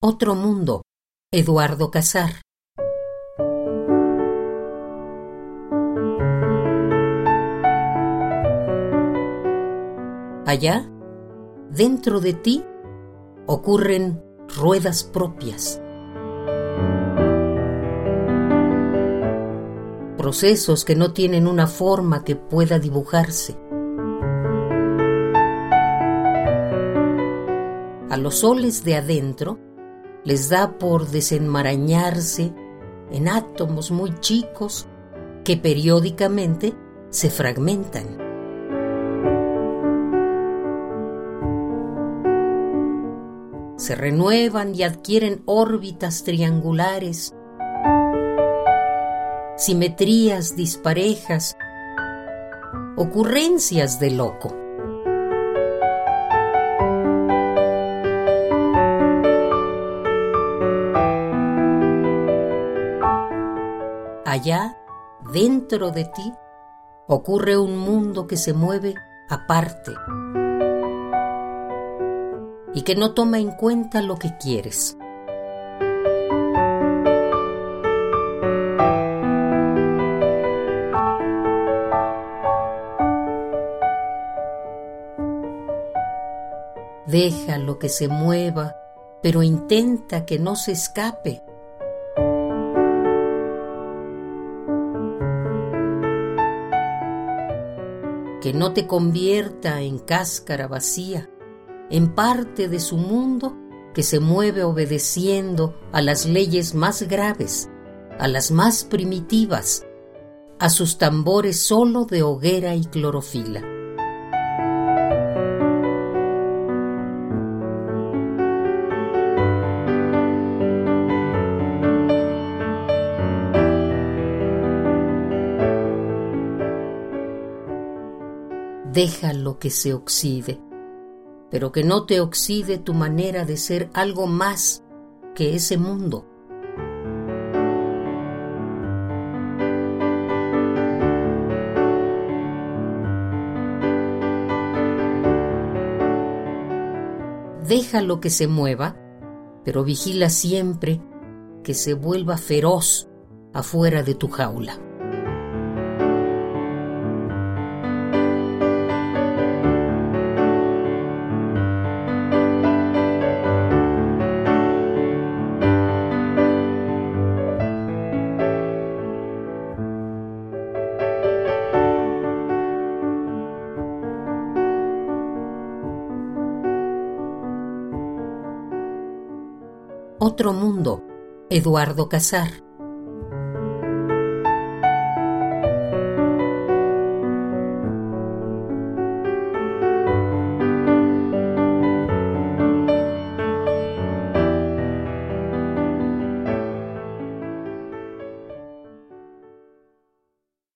Otro mundo, Eduardo Casar. Allá, dentro de ti, ocurren ruedas propias. Procesos que no tienen una forma que pueda dibujarse. A los soles de adentro les da por desenmarañarse en átomos muy chicos que periódicamente se fragmentan. Se renuevan y adquieren órbitas triangulares, simetrías disparejas, ocurrencias de loco. Allá, dentro de ti, ocurre un mundo que se mueve aparte y que no toma en cuenta lo que quieres. Deja lo que se mueva, pero intenta que no se escape que no te convierta en cáscara vacía, en parte de su mundo que se mueve obedeciendo a las leyes más graves, a las más primitivas, a sus tambores solo de hoguera y clorofila. Déjalo que se oxide, pero que no te oxide tu manera de ser algo más que ese mundo. Déjalo que se mueva, pero vigila siempre que se vuelva feroz afuera de tu jaula. Otro Mundo, Eduardo Casar.